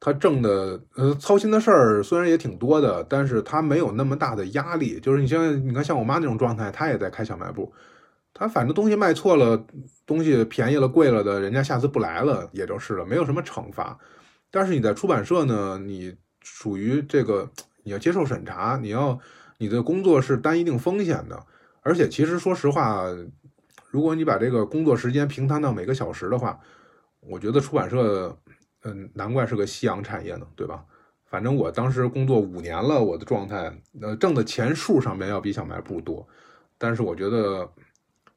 他挣的呃操心的事儿虽然也挺多的，但是他没有那么大的压力。就是你像你看像我妈那种状态，她也在开小卖部。他反正东西卖错了，东西便宜了、贵了的，人家下次不来了也就是了，没有什么惩罚。但是你在出版社呢，你属于这个你要接受审查，你要你的工作是担一定风险的。而且其实说实话，如果你把这个工作时间平摊到每个小时的话，我觉得出版社，嗯，难怪是个夕阳产业呢，对吧？反正我当时工作五年了，我的状态，呃，挣的钱数上面要比小卖部多，但是我觉得。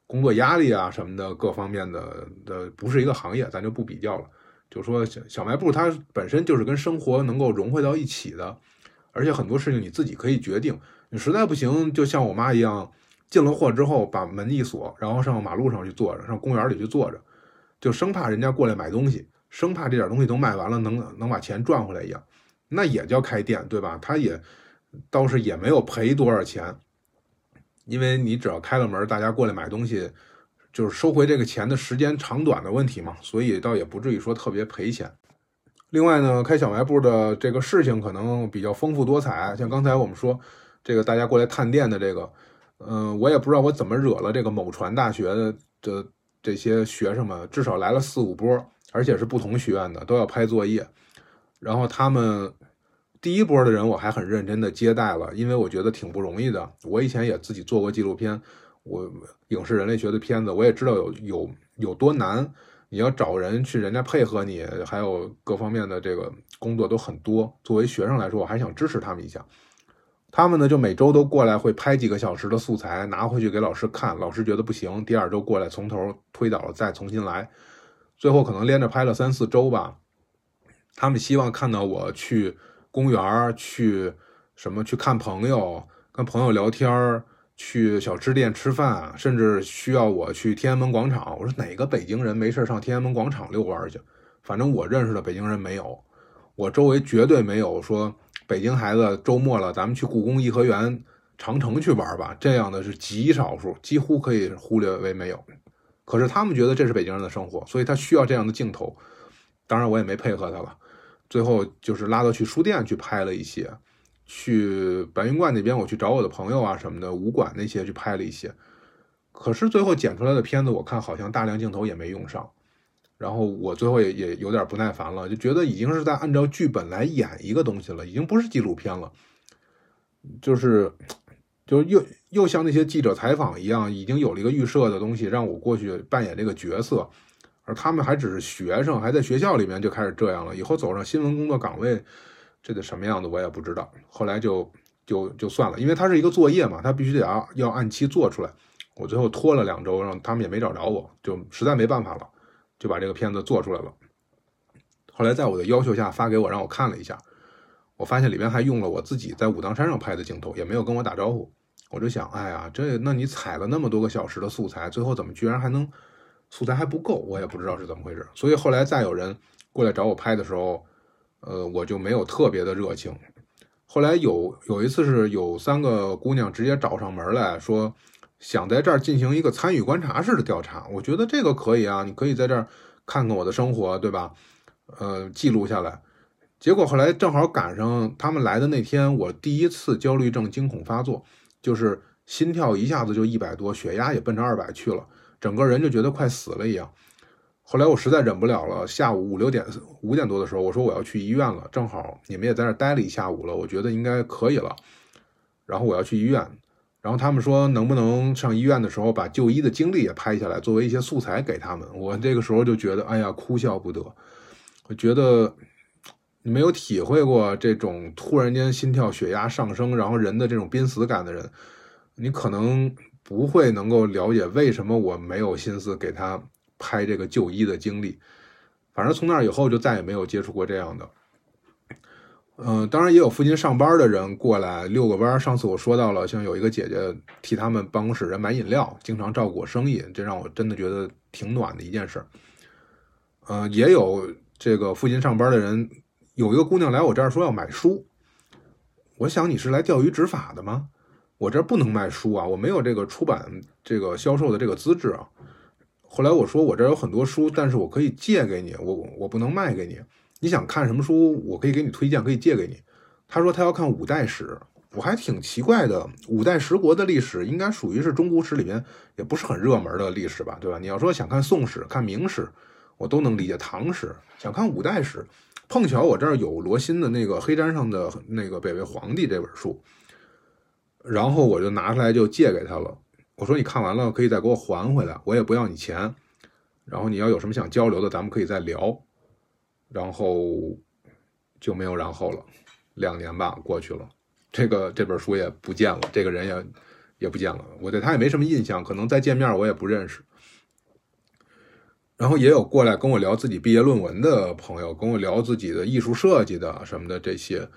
工作压力啊什么的各方面的的不是一个行业，咱就不比较了。就说小小卖部它本身就是跟生活能够融汇到一起的，而且很多事情你自己可以决定。你实在不行，就像我妈一样，进了货之后把门一锁，然后上马路上去坐着，上公园里去坐着，就生怕人家过来买东西，生怕这点东西都卖完了能能把钱赚回来一样。那也叫开店对吧？他也倒是也没有赔多少钱。因为你只要开了门，大家过来买东西，就是收回这个钱的时间长短的问题嘛，所以倒也不至于说特别赔钱。另外呢，开小卖部的这个事情可能比较丰富多彩，像刚才我们说这个大家过来探店的这个，嗯，我也不知道我怎么惹了这个某传大学的这些学生们，至少来了四五波，而且是不同学院的，都要拍作业，然后他们。第一波的人我还很认真的接待了，因为我觉得挺不容易的。我以前也自己做过纪录片，我影视人类学的片子，我也知道有有有多难。你要找人去，人家配合你，还有各方面的这个工作都很多。作为学生来说，我还想支持他们一下。他们呢，就每周都过来，会拍几个小时的素材，拿回去给老师看。老师觉得不行，第二周过来从头推倒了，再重新来。最后可能连着拍了三四周吧。他们希望看到我去。公园去什么？去看朋友，跟朋友聊天去小吃店吃饭，甚至需要我去天安门广场。我说哪个北京人没事上天安门广场遛弯去？反正我认识的北京人没有，我周围绝对没有说北京孩子周末了，咱们去故宫、颐和园、长城去玩吧。这样的是极少数，几乎可以忽略为没有。可是他们觉得这是北京人的生活，所以他需要这样的镜头。当然，我也没配合他了。最后就是拉到去书店去拍了一些，去白云观那边我去找我的朋友啊什么的，武馆那些去拍了一些，可是最后剪出来的片子我看好像大量镜头也没用上，然后我最后也也有点不耐烦了，就觉得已经是在按照剧本来演一个东西了，已经不是纪录片了，就是就又又像那些记者采访一样，已经有了一个预设的东西让我过去扮演这个角色。而他们还只是学生，还在学校里面就开始这样了。以后走上新闻工作岗位，这得什么样子我也不知道。后来就就就算了，因为它是一个作业嘛，他必须得要要按期做出来。我最后拖了两周，让他们也没找着我，就实在没办法了，就把这个片子做出来了。后来在我的要求下发给我，让我看了一下，我发现里面还用了我自己在武当山上拍的镜头，也没有跟我打招呼。我就想，哎呀，这那你采了那么多个小时的素材，最后怎么居然还能？素材还不够，我也不知道是怎么回事。所以后来再有人过来找我拍的时候，呃，我就没有特别的热情。后来有有一次是有三个姑娘直接找上门来说，想在这儿进行一个参与观察式的调查。我觉得这个可以啊，你可以在这儿看看我的生活，对吧？呃，记录下来。结果后来正好赶上他们来的那天，我第一次焦虑症惊恐发作，就是心跳一下子就一百多，血压也奔着二百去了。整个人就觉得快死了一样。后来我实在忍不了了，下午五六点、五点多的时候，我说我要去医院了。正好你们也在那待了一下午了，我觉得应该可以了。然后我要去医院，然后他们说能不能上医院的时候把就医的经历也拍下来，作为一些素材给他们。我这个时候就觉得，哎呀，哭笑不得。我觉得你没有体会过这种突然间心跳、血压上升，然后人的这种濒死感的人，你可能。不会能够了解为什么我没有心思给他拍这个就医的经历。反正从那以后就再也没有接触过这样的。嗯，当然也有附近上班的人过来遛个弯。上次我说到了，像有一个姐姐替他们办公室人买饮料，经常照顾我生意，这让我真的觉得挺暖的一件事。呃，也有这个附近上班的人，有一个姑娘来我这儿说要买书。我想你是来钓鱼执法的吗？我这不能卖书啊，我没有这个出版这个销售的这个资质啊。后来我说我这儿有很多书，但是我可以借给你，我我不能卖给你。你想看什么书？我可以给你推荐，可以借给你。他说他要看五代史，我还挺奇怪的。五代十国的历史应该属于是中古史里面也不是很热门的历史吧，对吧？你要说想看宋史、看明史，我都能理解。唐史想看五代史，碰巧我这儿有罗新的那个《黑毡上的那个北魏皇帝》这本书，然后我就拿出来就借给他了。我说你看完了可以再给我还回来，我也不要你钱。然后你要有什么想交流的，咱们可以再聊。然后就没有然后了，两年吧过去了，这个这本书也不见了，这个人也也不见了，我对他也没什么印象，可能再见面我也不认识。然后也有过来跟我聊自己毕业论文的朋友，跟我聊自己的艺术设计的什么的这些，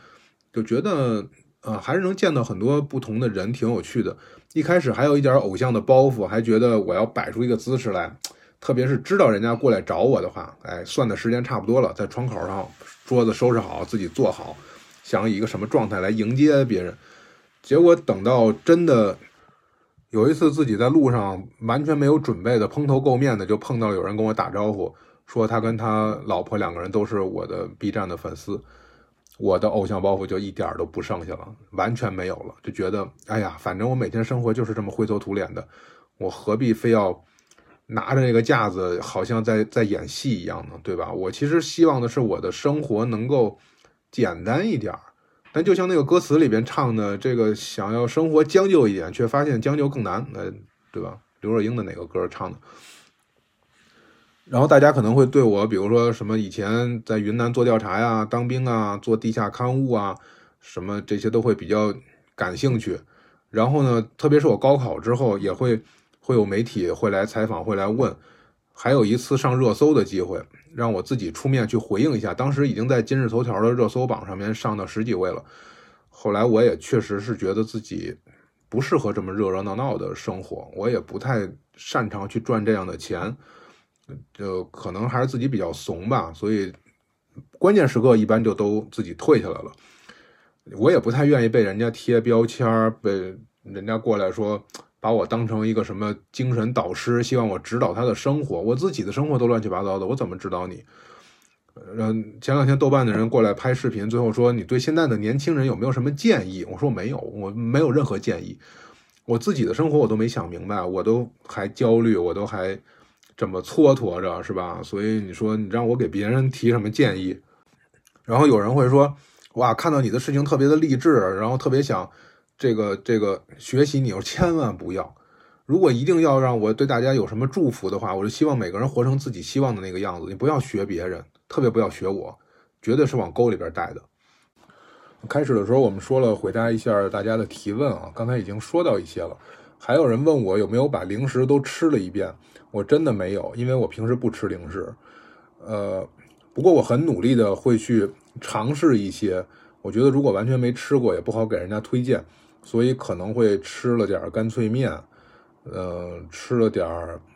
就觉得呃还是能见到很多不同的人，挺有趣的。一开始还有一点偶像的包袱，还觉得我要摆出一个姿势来。特别是知道人家过来找我的话，哎，算的时间差不多了，在窗口上桌子收拾好，自己坐好，想以一个什么状态来迎接别人。结果等到真的有一次自己在路上完全没有准备的蓬头垢面的就碰到有人跟我打招呼，说他跟他老婆两个人都是我的 B 站的粉丝，我的偶像包袱就一点都不剩下了，完全没有了，就觉得哎呀，反正我每天生活就是这么灰头土脸的，我何必非要。拿着那个架子，好像在在演戏一样呢，对吧？我其实希望的是我的生活能够简单一点儿，但就像那个歌词里边唱的，这个想要生活将就一点，却发现将就更难，呃，对吧？刘若英的哪个歌唱的？然后大家可能会对我，比如说什么以前在云南做调查呀、当兵啊、做地下刊物啊，什么这些都会比较感兴趣。然后呢，特别是我高考之后也会。会有媒体会来采访，会来问，还有一次上热搜的机会，让我自己出面去回应一下。当时已经在今日头条的热搜榜上面上到十几位了。后来我也确实是觉得自己不适合这么热热闹闹的生活，我也不太擅长去赚这样的钱，就可能还是自己比较怂吧。所以关键时刻一般就都自己退下来了。我也不太愿意被人家贴标签，被人家过来说。把我当成一个什么精神导师，希望我指导他的生活，我自己的生活都乱七八糟的，我怎么指导你？嗯，前两天豆瓣的人过来拍视频，最后说你对现在的年轻人有没有什么建议？我说没有，我没有任何建议，我自己的生活我都没想明白，我都还焦虑，我都还这么蹉跎着，是吧？所以你说你让我给别人提什么建议？然后有人会说，哇，看到你的事情特别的励志，然后特别想。这个这个学习，你要千万不要。如果一定要让我对大家有什么祝福的话，我就希望每个人活成自己希望的那个样子。你不要学别人，特别不要学我，绝对是往沟里边带的。开始的时候我们说了，回答一下大家的提问啊。刚才已经说到一些了，还有人问我有没有把零食都吃了一遍，我真的没有，因为我平时不吃零食。呃，不过我很努力的会去尝试一些。我觉得如果完全没吃过，也不好给人家推荐。所以可能会吃了点干脆面，呃，吃了点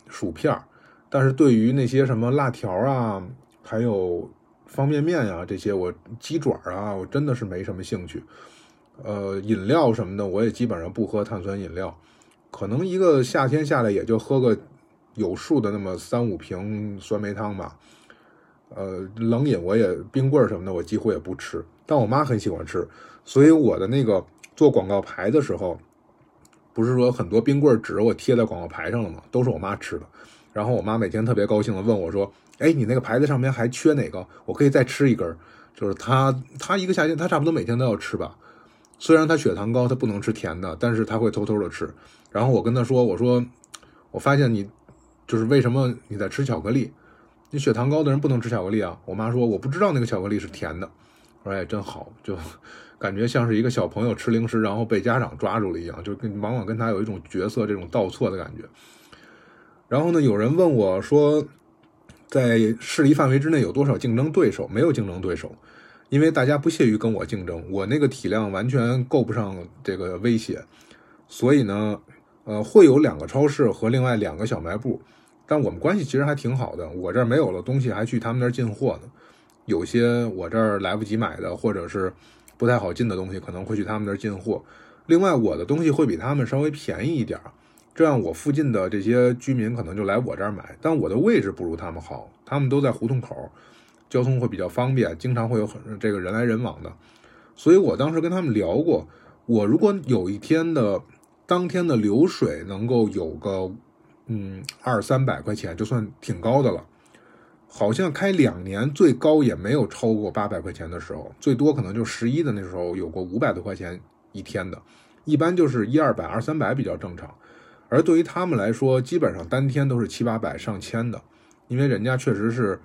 薯片儿但是对于那些什么辣条啊，还有方便面呀这些，我鸡爪啊，我真的是没什么兴趣。呃，饮料什么的，我也基本上不喝碳酸饮料，可能一个夏天下来也就喝个有数的那么三五瓶酸梅汤吧。呃，冷饮我也冰棍什么的，我几乎也不吃，但我妈很喜欢吃，所以我的那个。做广告牌的时候，不是说很多冰棍纸我贴在广告牌上了吗？都是我妈吃的。然后我妈每天特别高兴的问我说：“哎，你那个牌子上面还缺哪个？我可以再吃一根。”就是她，她一个夏天，她差不多每天都要吃吧。虽然她血糖高，她不能吃甜的，但是她会偷偷的吃。然后我跟她说：“我说，我发现你就是为什么你在吃巧克力？你血糖高的人不能吃巧克力啊？”我妈说：“我不知道那个巧克力是甜的。”我说哎，真好，就感觉像是一个小朋友吃零食，然后被家长抓住了一样，就跟往往跟他有一种角色这种倒错的感觉。然后呢，有人问我说，在势力范围之内有多少竞争对手？没有竞争对手，因为大家不屑于跟我竞争，我那个体量完全够不上这个威胁。所以呢，呃，会有两个超市和另外两个小卖部，但我们关系其实还挺好的。我这儿没有了东西，还去他们那儿进货呢。有些我这儿来不及买的，或者是不太好进的东西，可能会去他们那儿进货。另外，我的东西会比他们稍微便宜一点儿，这样我附近的这些居民可能就来我这儿买。但我的位置不如他们好，他们都在胡同口，交通会比较方便，经常会有很这个人来人往的。所以我当时跟他们聊过，我如果有一天的当天的流水能够有个嗯二三百块钱，就算挺高的了。好像开两年最高也没有超过八百块钱的时候，最多可能就十一的那时候有过五百多块钱一天的，一般就是一二百、二三百比较正常。而对于他们来说，基本上单天都是七八百、上千的，因为人家确实是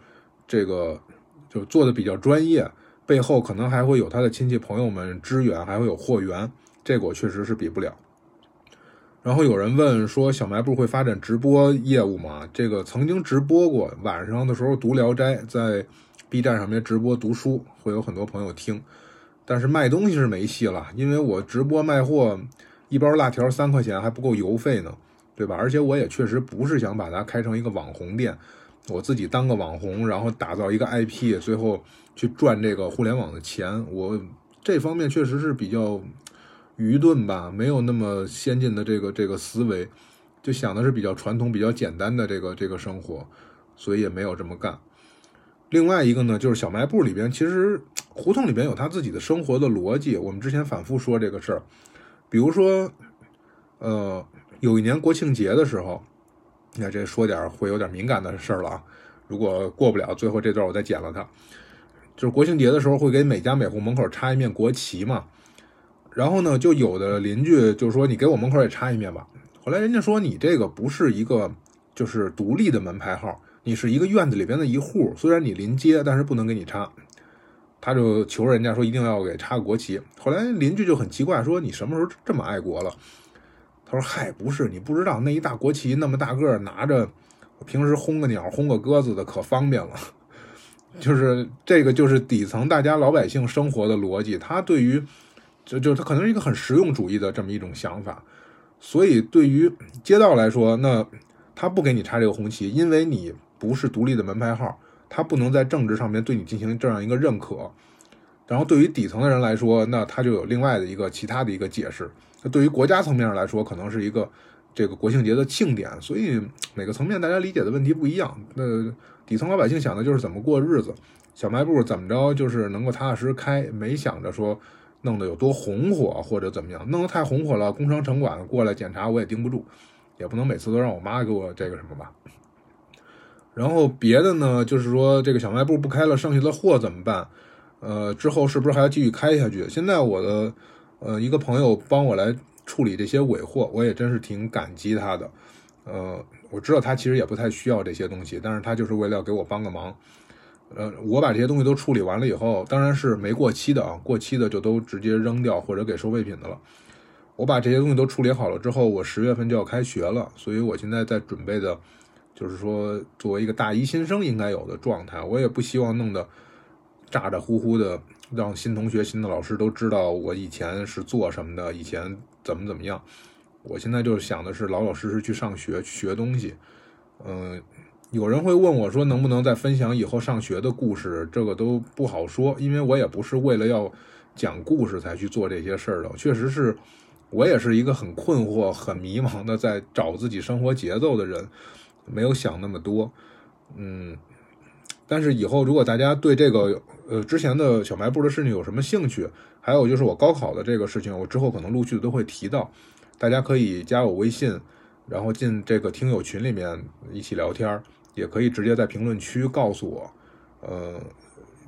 这个就做的比较专业，背后可能还会有他的亲戚朋友们支援，还会有货源，这个我确实是比不了。然后有人问说，小卖部会发展直播业务吗？这个曾经直播过，晚上的时候读《聊斋》，在 B 站上面直播读书，会有很多朋友听。但是卖东西是没戏了，因为我直播卖货，一包辣条三块钱还不够邮费呢，对吧？而且我也确实不是想把它开成一个网红店，我自己当个网红，然后打造一个 IP，最后去赚这个互联网的钱。我这方面确实是比较。愚钝吧，没有那么先进的这个这个思维，就想的是比较传统、比较简单的这个这个生活，所以也没有这么干。另外一个呢，就是小卖部里边，其实胡同里边有他自己的生活的逻辑。我们之前反复说这个事儿，比如说，呃，有一年国庆节的时候，那这说点会有点敏感的事儿了啊。如果过不了，最后这段我再剪了它。就是国庆节的时候，会给每家每户门口插一面国旗嘛。然后呢，就有的邻居就说：“你给我门口也插一面吧。”后来人家说：“你这个不是一个就是独立的门牌号，你是一个院子里边的一户，虽然你临街，但是不能给你插。”他就求人家说：“一定要给插国旗。”后来邻居就很奇怪说：“你什么时候这么爱国了？”他说：“嗨，不是，你不知道那一大国旗那么大个儿拿着，平时轰个鸟、轰个鸽子的可方便了。就是这个就是底层大家老百姓生活的逻辑，他对于。”就就他可能是一个很实用主义的这么一种想法，所以对于街道来说，那他不给你插这个红旗，因为你不是独立的门牌号，他不能在政治上面对你进行这样一个认可。然后对于底层的人来说，那他就有另外的一个其他的一个解释。那对于国家层面上来说，可能是一个这个国庆节的庆典，所以每个层面大家理解的问题不一样。那底层老百姓想的就是怎么过日子，小卖部怎么着就是能够踏踏实实开，没想着说。弄得有多红火或者怎么样，弄得太红火了，工商城管过来检查我也盯不住，也不能每次都让我妈给我这个什么吧。然后别的呢，就是说这个小卖部不开了，剩下的货怎么办？呃，之后是不是还要继续开下去？现在我的呃一个朋友帮我来处理这些尾货，我也真是挺感激他的。呃，我知道他其实也不太需要这些东西，但是他就是为了要给我帮个忙。呃，我把这些东西都处理完了以后，当然是没过期的啊，过期的就都直接扔掉或者给收废品的了。我把这些东西都处理好了之后，我十月份就要开学了，所以我现在在准备的，就是说作为一个大一新生应该有的状态，我也不希望弄得咋咋呼呼的，让新同学、新的老师都知道我以前是做什么的，以前怎么怎么样。我现在就想的是老老实实去上学去学东西，嗯。有人会问我说：“能不能再分享以后上学的故事？”这个都不好说，因为我也不是为了要讲故事才去做这些事儿的。确实是我也是一个很困惑、很迷茫的，在找自己生活节奏的人，没有想那么多。嗯，但是以后如果大家对这个呃之前的小卖部的事情有什么兴趣，还有就是我高考的这个事情，我之后可能陆续都会提到，大家可以加我微信，然后进这个听友群里面一起聊天儿。也可以直接在评论区告诉我，呃，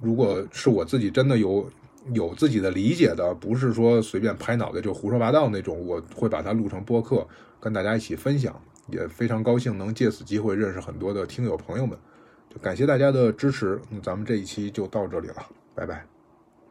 如果是我自己真的有有自己的理解的，不是说随便拍脑袋就胡说八道那种，我会把它录成播客，跟大家一起分享。也非常高兴能借此机会认识很多的听友朋友们，就感谢大家的支持。那咱们这一期就到这里了，拜拜。